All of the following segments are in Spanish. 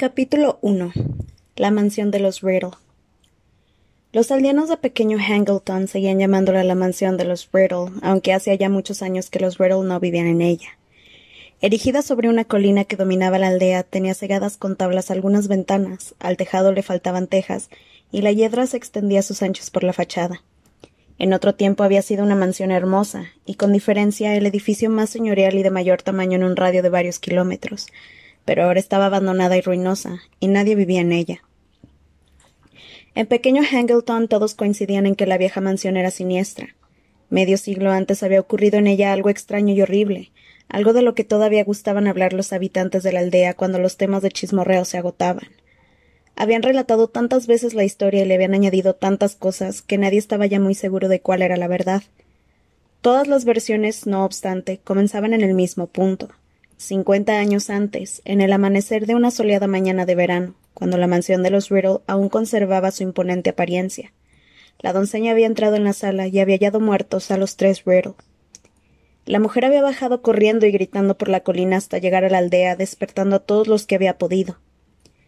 Capítulo 1 La mansión de los Riddle Los aldeanos de pequeño Hangleton seguían llamándola la mansión de los Riddle, aunque hacía ya muchos años que los Riddle no vivían en ella. Erigida sobre una colina que dominaba la aldea, tenía cegadas con tablas algunas ventanas, al tejado le faltaban tejas, y la hiedra se extendía a sus anchos por la fachada. En otro tiempo había sido una mansión hermosa, y con diferencia el edificio más señorial y de mayor tamaño en un radio de varios kilómetros, pero ahora estaba abandonada y ruinosa, y nadie vivía en ella. En pequeño Hangleton todos coincidían en que la vieja mansión era siniestra. Medio siglo antes había ocurrido en ella algo extraño y horrible, algo de lo que todavía gustaban hablar los habitantes de la aldea cuando los temas de chismorreo se agotaban. Habían relatado tantas veces la historia y le habían añadido tantas cosas que nadie estaba ya muy seguro de cuál era la verdad. Todas las versiones, no obstante, comenzaban en el mismo punto. Cincuenta años antes, en el amanecer de una soleada mañana de verano, cuando la mansión de los Riddle aún conservaba su imponente apariencia. La doncella había entrado en la sala y había hallado muertos a los tres Riddle. La mujer había bajado corriendo y gritando por la colina hasta llegar a la aldea, despertando a todos los que había podido.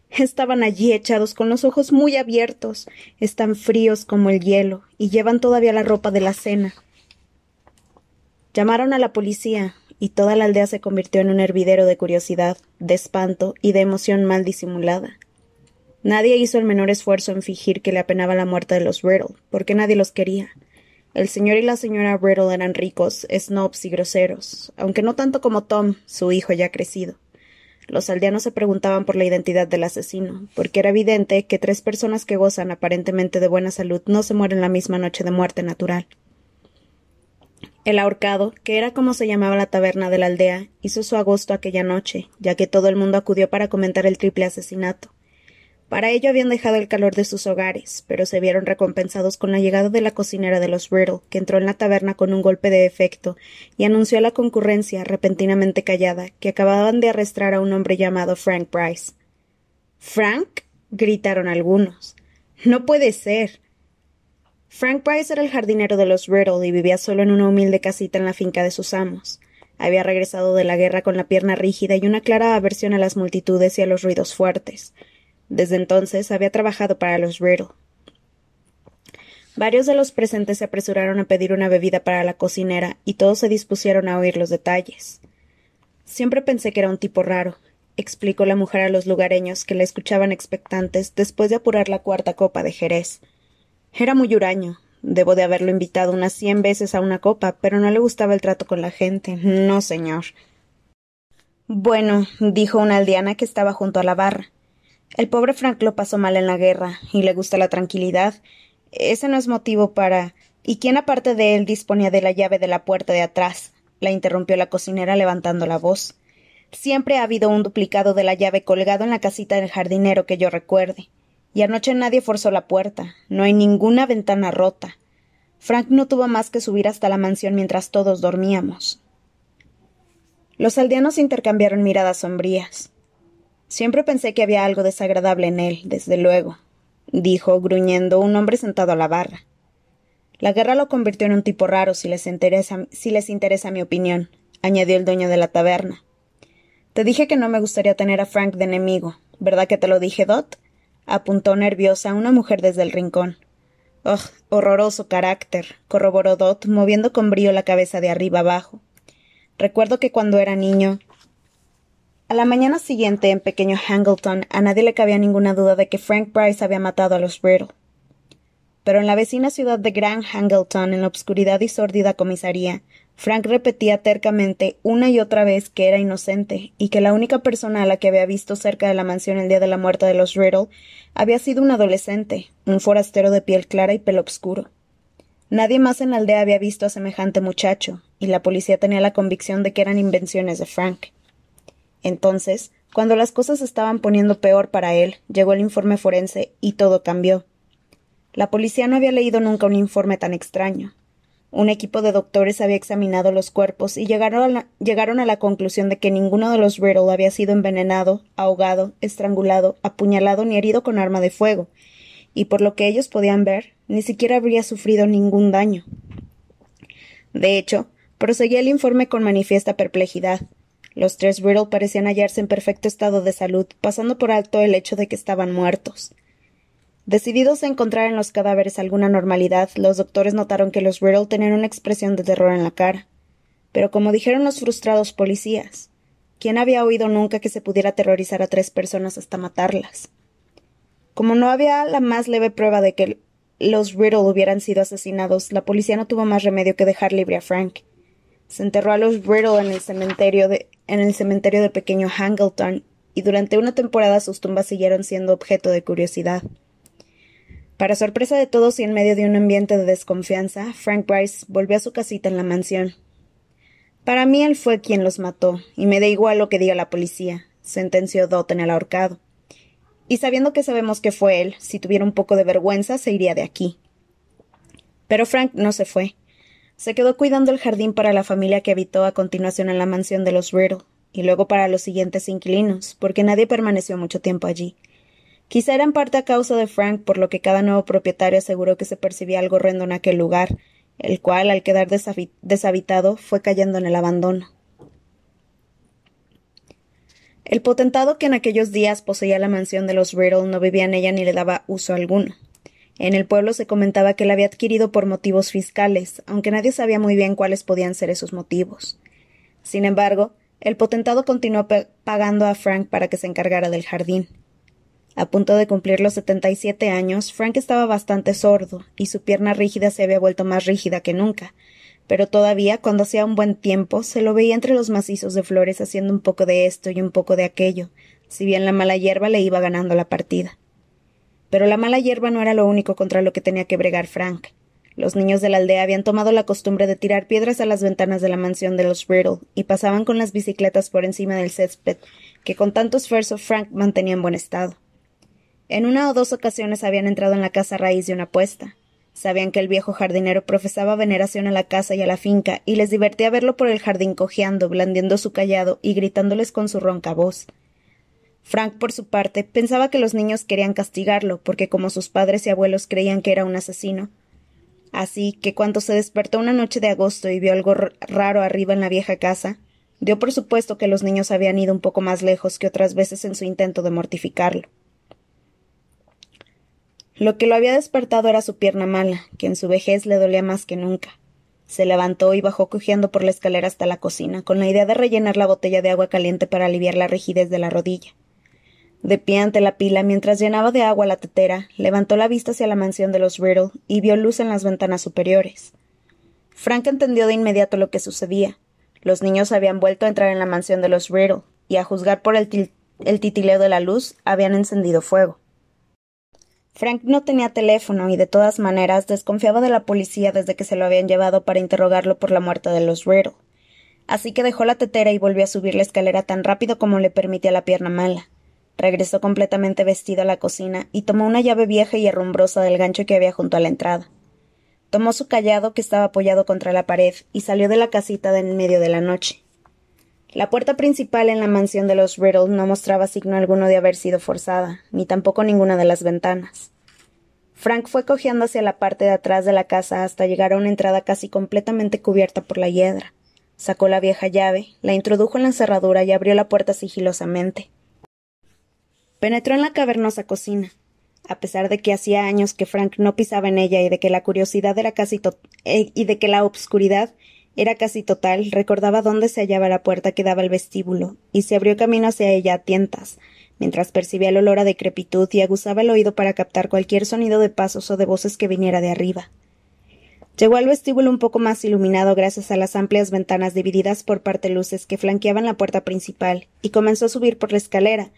Estaban allí echados con los ojos muy abiertos, están fríos como el hielo, y llevan todavía la ropa de la cena. Llamaron a la policía, y toda la aldea se convirtió en un hervidero de curiosidad, de espanto y de emoción mal disimulada. Nadie hizo el menor esfuerzo en fingir que le apenaba la muerte de los Riddle, porque nadie los quería. El señor y la señora Riddle eran ricos, snobs y groseros, aunque no tanto como Tom, su hijo ya crecido. Los aldeanos se preguntaban por la identidad del asesino, porque era evidente que tres personas que gozan aparentemente de buena salud no se mueren la misma noche de muerte natural. El ahorcado, que era como se llamaba la taberna de la aldea, hizo su agosto aquella noche, ya que todo el mundo acudió para comentar el triple asesinato. Para ello habían dejado el calor de sus hogares, pero se vieron recompensados con la llegada de la cocinera de los Riddle, que entró en la taberna con un golpe de efecto y anunció a la concurrencia, repentinamente callada, que acababan de arrestar a un hombre llamado Frank Price. ¿Frank? gritaron algunos. No puede ser. Frank Price era el jardinero de los Riddle y vivía solo en una humilde casita en la finca de sus amos. Había regresado de la guerra con la pierna rígida y una clara aversión a las multitudes y a los ruidos fuertes. Desde entonces había trabajado para los Riddle. Varios de los presentes se apresuraron a pedir una bebida para la cocinera y todos se dispusieron a oír los detalles. Siempre pensé que era un tipo raro, explicó la mujer a los lugareños que la escuchaban expectantes después de apurar la cuarta copa de Jerez. Era muy huraño. Debo de haberlo invitado unas cien veces a una copa, pero no le gustaba el trato con la gente. No, señor. Bueno, dijo una aldeana que estaba junto a la barra. El pobre Frank lo pasó mal en la guerra y le gusta la tranquilidad. Ese no es motivo para. ¿Y quién aparte de él disponía de la llave de la puerta de atrás? la interrumpió la cocinera levantando la voz. Siempre ha habido un duplicado de la llave colgado en la casita del jardinero que yo recuerde. Y anoche nadie forzó la puerta. No hay ninguna ventana rota. Frank no tuvo más que subir hasta la mansión mientras todos dormíamos. Los aldeanos intercambiaron miradas sombrías. Siempre pensé que había algo desagradable en él, desde luego, dijo, gruñendo, un hombre sentado a la barra. La guerra lo convirtió en un tipo raro, si les interesa, si les interesa mi opinión, añadió el dueño de la taberna. Te dije que no me gustaría tener a Frank de enemigo, ¿verdad que te lo dije, Dot? Apuntó nerviosa una mujer desde el rincón. Oh, horroroso carácter, corroboró Dot, moviendo con brío la cabeza de arriba abajo. Recuerdo que cuando era niño a la mañana siguiente, en pequeño Hangleton, a nadie le cabía ninguna duda de que Frank Price había matado a los Riddle. Pero en la vecina ciudad de Grand Hangleton, en la obscuridad y sórdida comisaría, Frank repetía tercamente una y otra vez que era inocente y que la única persona a la que había visto cerca de la mansión el día de la muerte de los Riddle había sido un adolescente, un forastero de piel clara y pelo oscuro. Nadie más en la aldea había visto a semejante muchacho, y la policía tenía la convicción de que eran invenciones de Frank. Entonces, cuando las cosas estaban poniendo peor para él, llegó el informe forense y todo cambió. La policía no había leído nunca un informe tan extraño. Un equipo de doctores había examinado los cuerpos y llegaron a, la, llegaron a la conclusión de que ninguno de los Riddle había sido envenenado, ahogado, estrangulado, apuñalado ni herido con arma de fuego, y por lo que ellos podían ver, ni siquiera habría sufrido ningún daño. De hecho, proseguía el informe con manifiesta perplejidad. Los tres Riddle parecían hallarse en perfecto estado de salud, pasando por alto el hecho de que estaban muertos. Decididos a encontrar en los cadáveres alguna normalidad, los doctores notaron que los Riddle tenían una expresión de terror en la cara. Pero como dijeron los frustrados policías, ¿quién había oído nunca que se pudiera aterrorizar a tres personas hasta matarlas? Como no había la más leve prueba de que los Riddle hubieran sido asesinados, la policía no tuvo más remedio que dejar libre a Frank. Se enterró a los Riddle en el cementerio de, en el cementerio de pequeño Hangleton, y durante una temporada sus tumbas siguieron siendo objeto de curiosidad. Para sorpresa de todos y en medio de un ambiente de desconfianza, Frank Bryce volvió a su casita en la mansión. Para mí él fue quien los mató, y me da igual lo que diga la policía, sentenció Dot en el ahorcado. Y sabiendo que sabemos que fue él, si tuviera un poco de vergüenza, se iría de aquí. Pero Frank no se fue. Se quedó cuidando el jardín para la familia que habitó a continuación en la mansión de los Riddle, y luego para los siguientes inquilinos, porque nadie permaneció mucho tiempo allí. Quizá era en parte a causa de Frank, por lo que cada nuevo propietario aseguró que se percibía algo horrendo en aquel lugar, el cual, al quedar deshabitado, fue cayendo en el abandono. El potentado que en aquellos días poseía la mansión de los Riddle no vivía en ella ni le daba uso alguno. En el pueblo se comentaba que la había adquirido por motivos fiscales, aunque nadie sabía muy bien cuáles podían ser esos motivos. Sin embargo, el potentado continuó pagando a Frank para que se encargara del jardín. A punto de cumplir los setenta y siete años, Frank estaba bastante sordo, y su pierna rígida se había vuelto más rígida que nunca. Pero todavía, cuando hacía un buen tiempo, se lo veía entre los macizos de flores haciendo un poco de esto y un poco de aquello, si bien la mala hierba le iba ganando la partida. Pero la mala hierba no era lo único contra lo que tenía que bregar Frank. Los niños de la aldea habían tomado la costumbre de tirar piedras a las ventanas de la mansión de los Riddle y pasaban con las bicicletas por encima del césped, que con tanto esfuerzo Frank mantenía en buen estado. En una o dos ocasiones habían entrado en la casa a raíz de una apuesta. Sabían que el viejo jardinero profesaba veneración a la casa y a la finca, y les divertía verlo por el jardín cojeando, blandiendo su callado y gritándoles con su ronca voz. Frank, por su parte, pensaba que los niños querían castigarlo, porque como sus padres y abuelos creían que era un asesino. Así que cuando se despertó una noche de agosto y vio algo raro arriba en la vieja casa, dio por supuesto que los niños habían ido un poco más lejos que otras veces en su intento de mortificarlo. Lo que lo había despertado era su pierna mala, que en su vejez le dolía más que nunca. Se levantó y bajó cojeando por la escalera hasta la cocina, con la idea de rellenar la botella de agua caliente para aliviar la rigidez de la rodilla. De pie ante la pila, mientras llenaba de agua la tetera, levantó la vista hacia la mansión de los Riddle y vio luz en las ventanas superiores. Frank entendió de inmediato lo que sucedía. Los niños habían vuelto a entrar en la mansión de los Riddle, y a juzgar por el, el titileo de la luz, habían encendido fuego. Frank no tenía teléfono y de todas maneras desconfiaba de la policía desde que se lo habían llevado para interrogarlo por la muerte de los Riddle. Así que dejó la tetera y volvió a subir la escalera tan rápido como le permitía la pierna mala. Regresó completamente vestido a la cocina y tomó una llave vieja y herrumbrosa del gancho que había junto a la entrada. Tomó su callado que estaba apoyado contra la pared y salió de la casita en medio de la noche. La puerta principal en la mansión de los Riddle no mostraba signo alguno de haber sido forzada, ni tampoco ninguna de las ventanas. Frank fue cojeando hacia la parte de atrás de la casa hasta llegar a una entrada casi completamente cubierta por la hiedra. Sacó la vieja llave, la introdujo en la cerradura y abrió la puerta sigilosamente. Penetró en la cavernosa cocina. A pesar de que hacía años que Frank no pisaba en ella y de que la curiosidad era casi eh, y de que la obscuridad era casi total, recordaba dónde se hallaba la puerta que daba al vestíbulo, y se abrió camino hacia ella a tientas, mientras percibía el olor a decrepitud y aguzaba el oído para captar cualquier sonido de pasos o de voces que viniera de arriba. Llegó al vestíbulo un poco más iluminado gracias a las amplias ventanas divididas por parte luces que flanqueaban la puerta principal, y comenzó a subir por la escalera,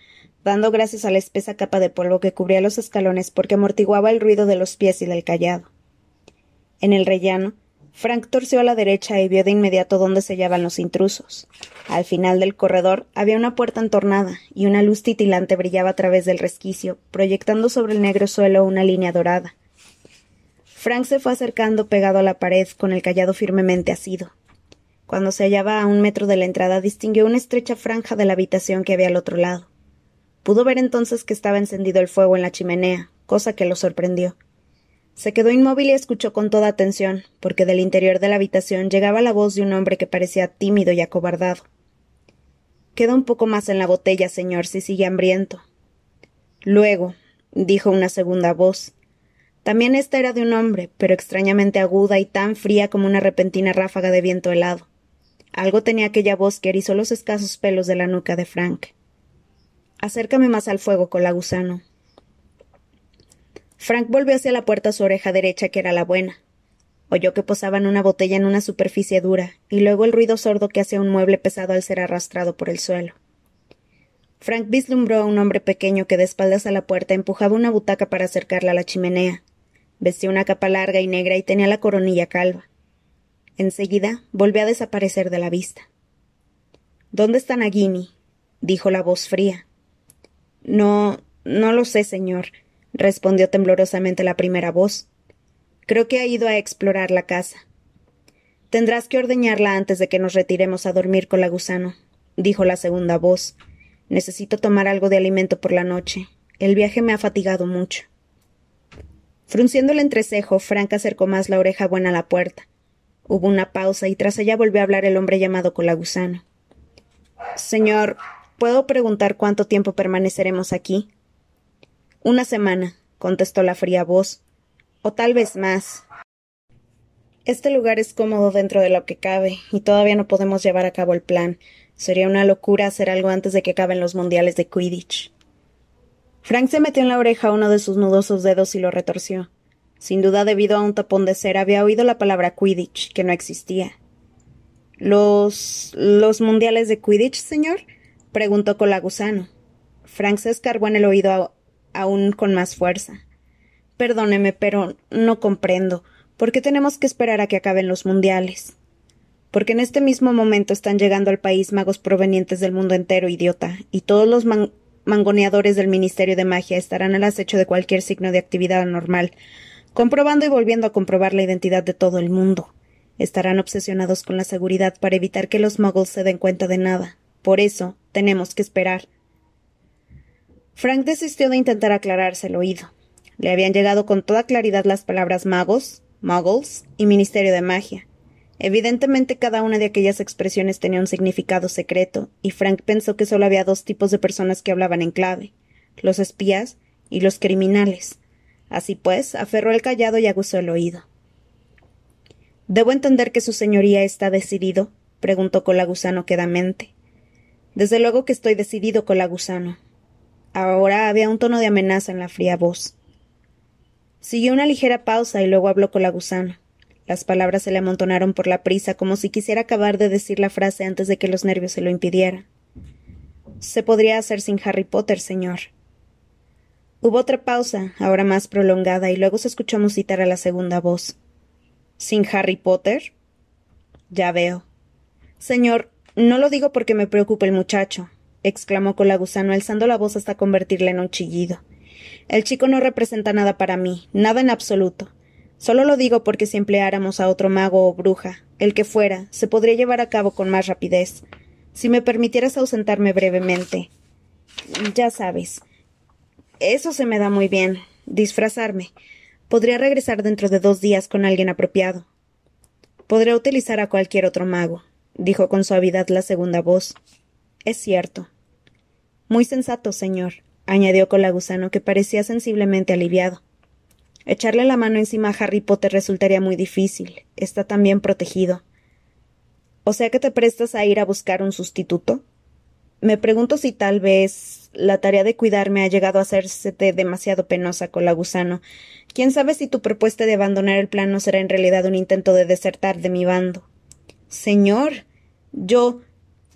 dando gracias a la espesa capa de polvo que cubría los escalones porque amortiguaba el ruido de los pies y del callado. En el rellano, Frank torció a la derecha y vio de inmediato dónde se hallaban los intrusos. Al final del corredor había una puerta entornada y una luz titilante brillaba a través del resquicio, proyectando sobre el negro suelo una línea dorada. Frank se fue acercando pegado a la pared con el callado firmemente asido. Cuando se hallaba a un metro de la entrada distinguió una estrecha franja de la habitación que había al otro lado. Pudo ver entonces que estaba encendido el fuego en la chimenea, cosa que lo sorprendió. Se quedó inmóvil y escuchó con toda atención, porque del interior de la habitación llegaba la voz de un hombre que parecía tímido y acobardado. Queda un poco más en la botella, señor, si sigue hambriento. Luego, dijo una segunda voz. También esta era de un hombre, pero extrañamente aguda y tan fría como una repentina ráfaga de viento helado. Algo tenía aquella voz que erizó los escasos pelos de la nuca de Frank. Acércame más al fuego, con la gusano. Frank volvió hacia la puerta su oreja derecha, que era la buena. Oyó que posaban una botella en una superficie dura, y luego el ruido sordo que hacía un mueble pesado al ser arrastrado por el suelo. Frank vislumbró a un hombre pequeño que de espaldas a la puerta empujaba una butaca para acercarla a la chimenea. Vestía una capa larga y negra y tenía la coronilla calva. Enseguida volvió a desaparecer de la vista. ¿Dónde está Nagini? dijo la voz fría. No, no lo sé, señor respondió temblorosamente la primera voz. Creo que ha ido a explorar la casa. Tendrás que ordeñarla antes de que nos retiremos a dormir con la gusano, dijo la segunda voz. Necesito tomar algo de alimento por la noche. El viaje me ha fatigado mucho. Frunciendo el entrecejo, Frank acercó más la oreja buena a la puerta. Hubo una pausa y tras ella volvió a hablar el hombre llamado Colagusano. Señor, ¿puedo preguntar cuánto tiempo permaneceremos aquí? Una semana, contestó la fría voz. O tal vez más. Este lugar es cómodo dentro de lo que cabe, y todavía no podemos llevar a cabo el plan. Sería una locura hacer algo antes de que acaben los mundiales de Quidditch. Frank se metió en la oreja uno de sus nudosos dedos y lo retorció. Sin duda, debido a un tapón de cera, había oído la palabra Quidditch, que no existía. ¿Los. los mundiales de Quidditch, señor? preguntó Colagusano. Frank se escarbó en el oído aún con más fuerza. Perdóneme, pero no comprendo. ¿Por qué tenemos que esperar a que acaben los mundiales? Porque en este mismo momento están llegando al país magos provenientes del mundo entero, idiota, y todos los mangoneadores del Ministerio de Magia estarán al acecho de cualquier signo de actividad anormal, comprobando y volviendo a comprobar la identidad de todo el mundo. Estarán obsesionados con la seguridad para evitar que los muggles se den cuenta de nada. Por eso, tenemos que esperar. Frank desistió de intentar aclararse el oído. Le habían llegado con toda claridad las palabras magos, muggles y ministerio de magia. Evidentemente cada una de aquellas expresiones tenía un significado secreto, y Frank pensó que solo había dos tipos de personas que hablaban en clave los espías y los criminales. Así pues, aferró el callado y aguzó el oído. ¿Debo entender que su señoría está decidido? preguntó Colagusano quedamente. Desde luego que estoy decidido, Colagusano, Ahora había un tono de amenaza en la fría voz. Siguió una ligera pausa y luego habló con la gusana. Las palabras se le amontonaron por la prisa, como si quisiera acabar de decir la frase antes de que los nervios se lo impidieran. Se podría hacer sin Harry Potter, señor. Hubo otra pausa, ahora más prolongada, y luego se escuchó musitar a la segunda voz. ¿Sin Harry Potter? Ya veo. Señor, no lo digo porque me preocupe el muchacho exclamó Colagusano, alzando la voz hasta convertirla en un chillido. El chico no representa nada para mí, nada en absoluto. Solo lo digo porque si empleáramos a otro mago o bruja, el que fuera, se podría llevar a cabo con más rapidez. Si me permitieras ausentarme brevemente. Ya sabes. Eso se me da muy bien. Disfrazarme. Podría regresar dentro de dos días con alguien apropiado. Podría utilizar a cualquier otro mago, dijo con suavidad la segunda voz. Es cierto. Muy sensato, señor, añadió Colagusano, que parecía sensiblemente aliviado. Echarle la mano encima a Harry Potter resultaría muy difícil. Está también protegido. ¿O sea que te prestas a ir a buscar un sustituto? Me pregunto si tal vez la tarea de cuidarme ha llegado a hacerse demasiado penosa, Colagusano. ¿Quién sabe si tu propuesta de abandonar el plan no será en realidad un intento de desertar de mi bando? Señor, yo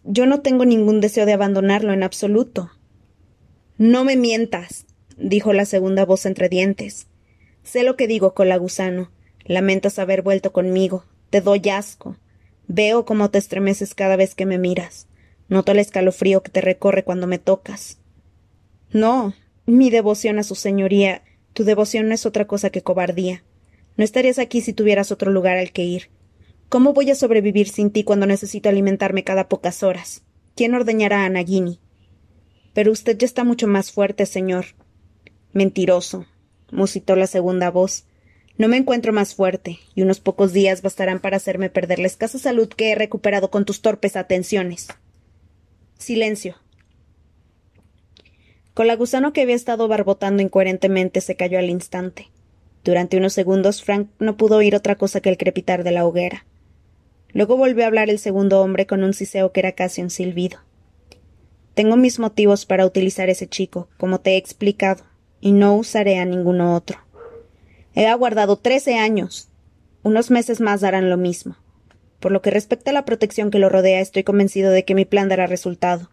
yo no tengo ningún deseo de abandonarlo en absoluto. No me mientas, dijo la segunda voz entre dientes. Sé lo que digo, Colagusano. Lamentas haber vuelto conmigo. Te doy asco. Veo cómo te estremeces cada vez que me miras. Noto el escalofrío que te recorre cuando me tocas. No, mi devoción a su señoría, tu devoción no es otra cosa que cobardía. No estarías aquí si tuvieras otro lugar al que ir. ¿Cómo voy a sobrevivir sin ti cuando necesito alimentarme cada pocas horas? ¿Quién ordeñará a Nagini? Pero usted ya está mucho más fuerte, señor. Mentiroso, musitó la segunda voz. No me encuentro más fuerte, y unos pocos días bastarán para hacerme perder la escasa salud que he recuperado con tus torpes atenciones. Silencio. Con la gusano que había estado barbotando incoherentemente se cayó al instante. Durante unos segundos Frank no pudo oír otra cosa que el crepitar de la hoguera. Luego volvió a hablar el segundo hombre con un siseo que era casi un silbido. Tengo mis motivos para utilizar ese chico, como te he explicado, y no usaré a ninguno otro. He aguardado trece años. Unos meses más darán lo mismo. Por lo que respecta a la protección que lo rodea, estoy convencido de que mi plan dará resultado.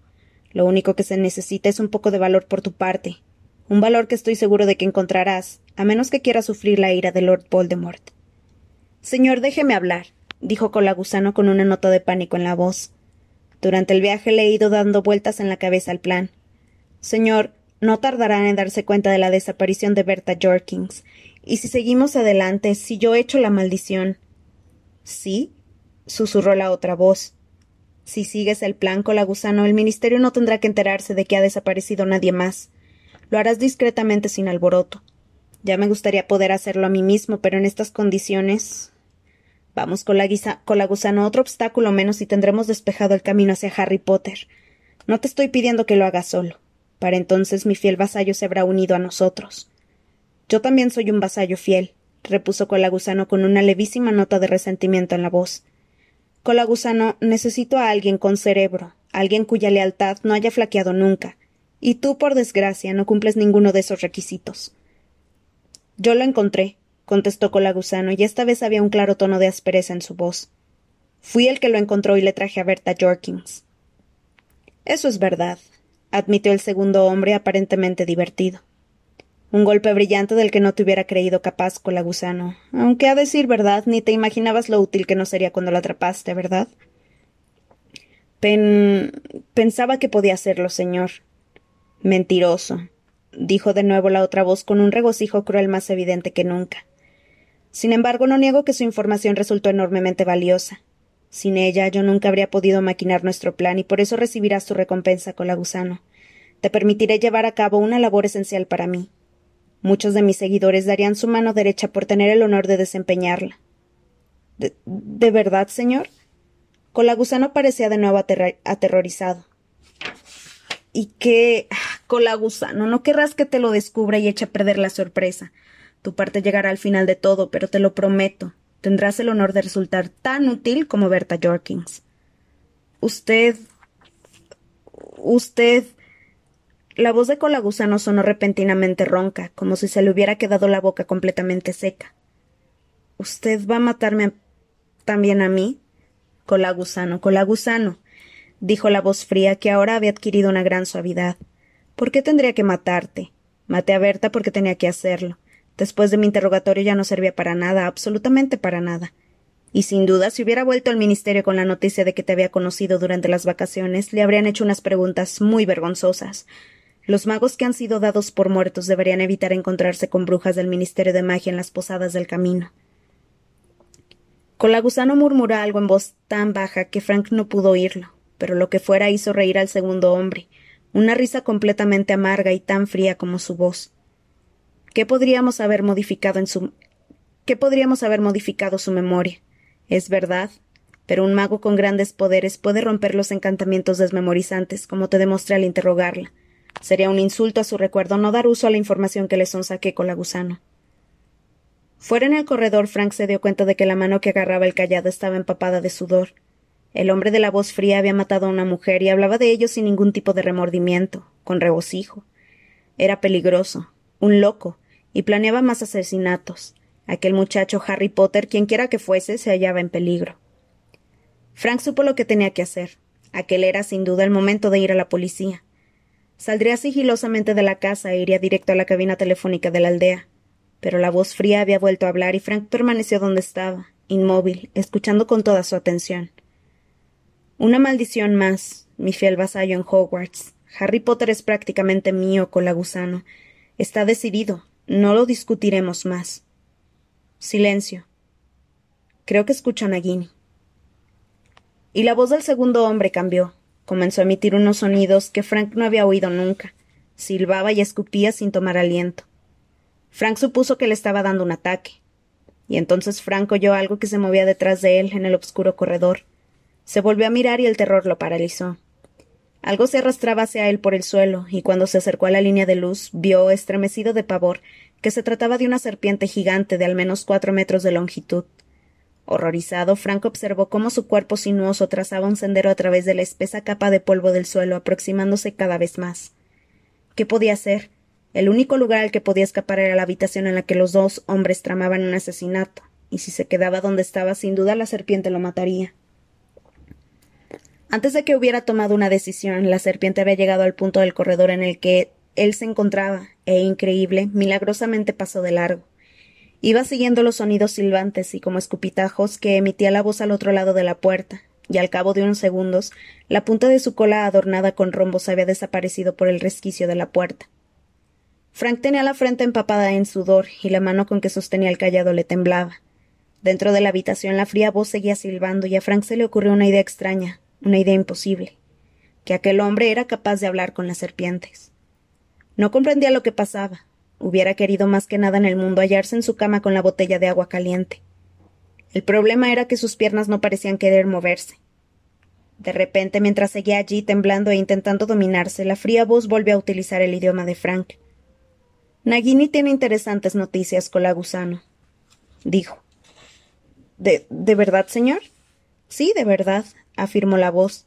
Lo único que se necesita es un poco de valor por tu parte. Un valor que estoy seguro de que encontrarás, a menos que quieras sufrir la ira de Lord Voldemort. Señor, déjeme hablar, dijo Colagusano con una nota de pánico en la voz. Durante el viaje le he ido dando vueltas en la cabeza al plan. Señor, no tardarán en darse cuenta de la desaparición de Berta Jorkins. Y si seguimos adelante, si yo echo la maldición. ¿Sí? susurró la otra voz. Si sigues el plan, Colagusano, el ministerio no tendrá que enterarse de que ha desaparecido nadie más. Lo harás discretamente sin alboroto. Ya me gustaría poder hacerlo a mí mismo, pero en estas condiciones. Vamos, con la gusano, otro obstáculo menos y tendremos despejado el camino hacia Harry Potter. No te estoy pidiendo que lo hagas solo. Para entonces mi fiel vasallo se habrá unido a nosotros. Yo también soy un vasallo fiel, repuso Colagusano con una levísima nota de resentimiento en la voz. Colagusano, necesito a alguien con cerebro, alguien cuya lealtad no haya flaqueado nunca, y tú, por desgracia, no cumples ninguno de esos requisitos. Yo lo encontré, contestó Colagusano, y esta vez había un claro tono de aspereza en su voz. Fui el que lo encontró y le traje a Berta Jorkins. Eso es verdad, admitió el segundo hombre aparentemente divertido. Un golpe brillante del que no te hubiera creído capaz, Colagusano. Aunque a decir verdad, ni te imaginabas lo útil que no sería cuando la atrapaste, ¿verdad? Pen... pensaba que podía hacerlo, señor. Mentiroso, dijo de nuevo la otra voz con un regocijo cruel más evidente que nunca. Sin embargo, no niego que su información resultó enormemente valiosa. Sin ella yo nunca habría podido maquinar nuestro plan y por eso recibirás tu recompensa, Colagusano. Te permitiré llevar a cabo una labor esencial para mí. Muchos de mis seguidores darían su mano derecha por tener el honor de desempeñarla. ¿De, ¿de verdad, señor? Colagusano parecía de nuevo aterrorizado. ¿Y qué? Ah, Colagusano, no querrás que te lo descubra y eche a perder la sorpresa. Tu parte llegará al final de todo, pero te lo prometo. Tendrás el honor de resultar tan útil como Berta Jorkins. Usted. Usted. La voz de Colagusano sonó repentinamente ronca, como si se le hubiera quedado la boca completamente seca. ¿Usted va a matarme también a mí? Colagusano, Colagusano, dijo la voz fría que ahora había adquirido una gran suavidad. ¿Por qué tendría que matarte? Maté a Berta porque tenía que hacerlo. Después de mi interrogatorio ya no servía para nada, absolutamente para nada. Y sin duda, si hubiera vuelto al ministerio con la noticia de que te había conocido durante las vacaciones, le habrían hecho unas preguntas muy vergonzosas, los magos que han sido dados por muertos deberían evitar encontrarse con brujas del Ministerio de Magia en las posadas del camino. Colagusano murmuró algo en voz tan baja que Frank no pudo oírlo, pero lo que fuera hizo reír al segundo hombre, una risa completamente amarga y tan fría como su voz. ¿Qué podríamos haber modificado en su ¿Qué podríamos haber modificado su memoria? Es verdad, pero un mago con grandes poderes puede romper los encantamientos desmemorizantes, como te demostré al interrogarla Sería un insulto a su recuerdo no dar uso a la información que le sonsaqué con la gusano. Fuera en el corredor, Frank se dio cuenta de que la mano que agarraba el callado estaba empapada de sudor. El hombre de la voz fría había matado a una mujer y hablaba de ello sin ningún tipo de remordimiento, con regocijo. Era peligroso, un loco, y planeaba más asesinatos. Aquel muchacho Harry Potter, quienquiera que fuese, se hallaba en peligro. Frank supo lo que tenía que hacer. Aquel era sin duda el momento de ir a la policía. Saldría sigilosamente de la casa e iría directo a la cabina telefónica de la aldea. Pero la voz fría había vuelto a hablar y Frank permaneció donde estaba, inmóvil, escuchando con toda su atención. Una maldición más, mi fiel vasallo en Hogwarts. Harry Potter es prácticamente mío, con la gusano. Está decidido. No lo discutiremos más. Silencio. Creo que escucho a Nagini. Y la voz del segundo hombre cambió. Comenzó a emitir unos sonidos que Frank no había oído nunca. Silbaba y escupía sin tomar aliento. Frank supuso que le estaba dando un ataque. Y entonces Frank oyó algo que se movía detrás de él en el oscuro corredor. Se volvió a mirar y el terror lo paralizó. Algo se arrastraba hacia él por el suelo, y cuando se acercó a la línea de luz, vio, estremecido de pavor, que se trataba de una serpiente gigante de al menos cuatro metros de longitud. Horrorizado, Frank observó cómo su cuerpo sinuoso trazaba un sendero a través de la espesa capa de polvo del suelo, aproximándose cada vez más. ¿Qué podía hacer? El único lugar al que podía escapar era la habitación en la que los dos hombres tramaban un asesinato, y si se quedaba donde estaba, sin duda la serpiente lo mataría. Antes de que hubiera tomado una decisión, la serpiente había llegado al punto del corredor en el que él se encontraba, e increíble, milagrosamente pasó de largo. Iba siguiendo los sonidos silbantes y como escupitajos que emitía la voz al otro lado de la puerta, y al cabo de unos segundos, la punta de su cola adornada con rombos había desaparecido por el resquicio de la puerta. Frank tenía la frente empapada en sudor y la mano con que sostenía el callado le temblaba. Dentro de la habitación la fría voz seguía silbando y a Frank se le ocurrió una idea extraña, una idea imposible, que aquel hombre era capaz de hablar con las serpientes. No comprendía lo que pasaba, Hubiera querido más que nada en el mundo hallarse en su cama con la botella de agua caliente. El problema era que sus piernas no parecían querer moverse. De repente, mientras seguía allí temblando e intentando dominarse, la fría voz volvió a utilizar el idioma de Frank. Nagini tiene interesantes noticias, con la gusano, dijo. ¿De, ¿De verdad, señor? Sí, de verdad, afirmó la voz.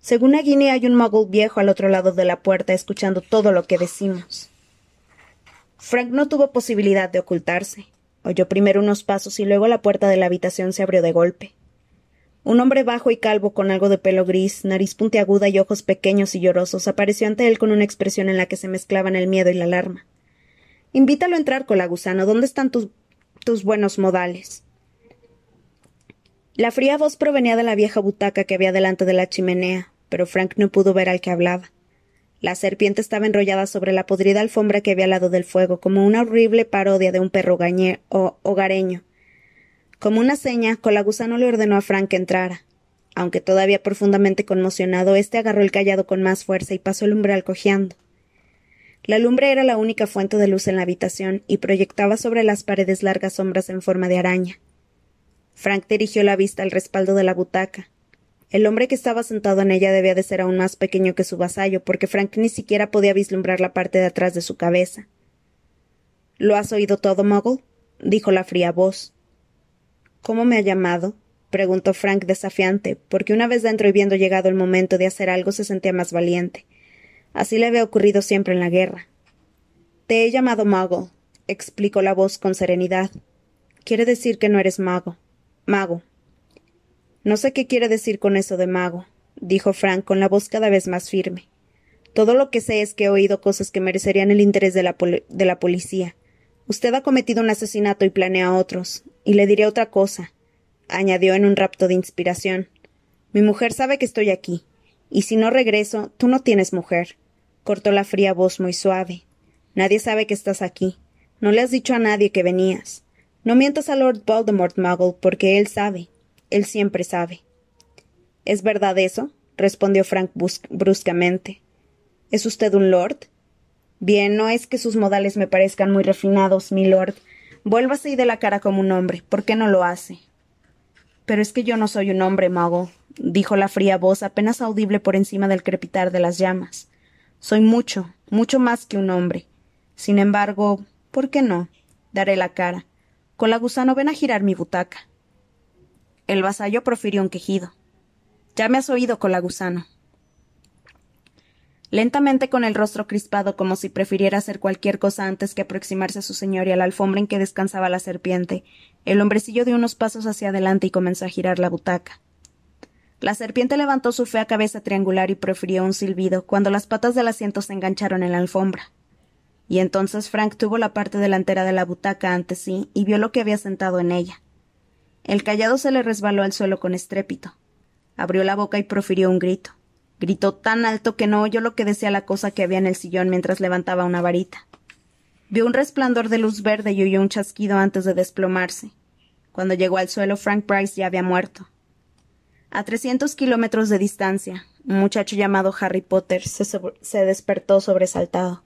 Según Nagini hay un muggle viejo al otro lado de la puerta escuchando todo lo que decimos. Frank no tuvo posibilidad de ocultarse. Oyó primero unos pasos y luego la puerta de la habitación se abrió de golpe. Un hombre bajo y calvo con algo de pelo gris, nariz puntiaguda y ojos pequeños y llorosos apareció ante él con una expresión en la que se mezclaban el miedo y la alarma. Invítalo a entrar, colagusano. ¿Dónde están tus, tus buenos modales? La fría voz provenía de la vieja butaca que había delante de la chimenea, pero Frank no pudo ver al que hablaba. La serpiente estaba enrollada sobre la podrida alfombra que había al lado del fuego, como una horrible parodia de un perro o hogareño. Como una seña, Colagusano le ordenó a Frank que entrara. Aunque todavía profundamente conmocionado, éste agarró el callado con más fuerza y pasó el umbral cojeando. La lumbre era la única fuente de luz en la habitación y proyectaba sobre las paredes largas sombras en forma de araña. Frank dirigió la vista al respaldo de la butaca. El hombre que estaba sentado en ella debía de ser aún más pequeño que su vasallo, porque Frank ni siquiera podía vislumbrar la parte de atrás de su cabeza. ¿Lo has oído todo, Muggle? dijo la fría voz. ¿Cómo me ha llamado? preguntó Frank desafiante, porque una vez dentro y viendo llegado el momento de hacer algo se sentía más valiente. Así le había ocurrido siempre en la guerra. Te he llamado Muggle, explicó la voz con serenidad. Quiere decir que no eres mago. Mago, no sé qué quiere decir con eso de mago, dijo Frank con la voz cada vez más firme. Todo lo que sé es que he oído cosas que merecerían el interés de la, de la policía. Usted ha cometido un asesinato y planea otros. Y le diré otra cosa, añadió en un rapto de inspiración. Mi mujer sabe que estoy aquí. Y si no regreso, tú no tienes mujer. cortó la fría voz muy suave. Nadie sabe que estás aquí. No le has dicho a nadie que venías. No mientas a Lord Voldemort, Muggle, porque él sabe. Él siempre sabe. ¿Es verdad eso? respondió Frank bruscamente. ¿Es usted un lord? Bien, no es que sus modales me parezcan muy refinados, mi lord. Vuélvase y de la cara como un hombre. ¿Por qué no lo hace? Pero es que yo no soy un hombre, mago, dijo la fría voz apenas audible por encima del crepitar de las llamas. Soy mucho, mucho más que un hombre. Sin embargo, ¿por qué no? Daré la cara. La gusano ven a girar mi butaca. El vasallo profirió un quejido. Ya me has oído, colagusano. Lentamente, con el rostro crispado como si prefiriera hacer cualquier cosa antes que aproximarse a su señor y a la alfombra en que descansaba la serpiente, el hombrecillo dio unos pasos hacia adelante y comenzó a girar la butaca. La serpiente levantó su fea cabeza triangular y profirió un silbido cuando las patas del asiento se engancharon en la alfombra. Y entonces Frank tuvo la parte delantera de la butaca ante sí y vio lo que había sentado en ella. El callado se le resbaló al suelo con estrépito. Abrió la boca y profirió un grito. Gritó tan alto que no oyó lo que decía la cosa que había en el sillón mientras levantaba una varita. Vio un resplandor de luz verde y oyó un chasquido antes de desplomarse. Cuando llegó al suelo, Frank Price ya había muerto. A trescientos kilómetros de distancia, un muchacho llamado Harry Potter se, se despertó sobresaltado.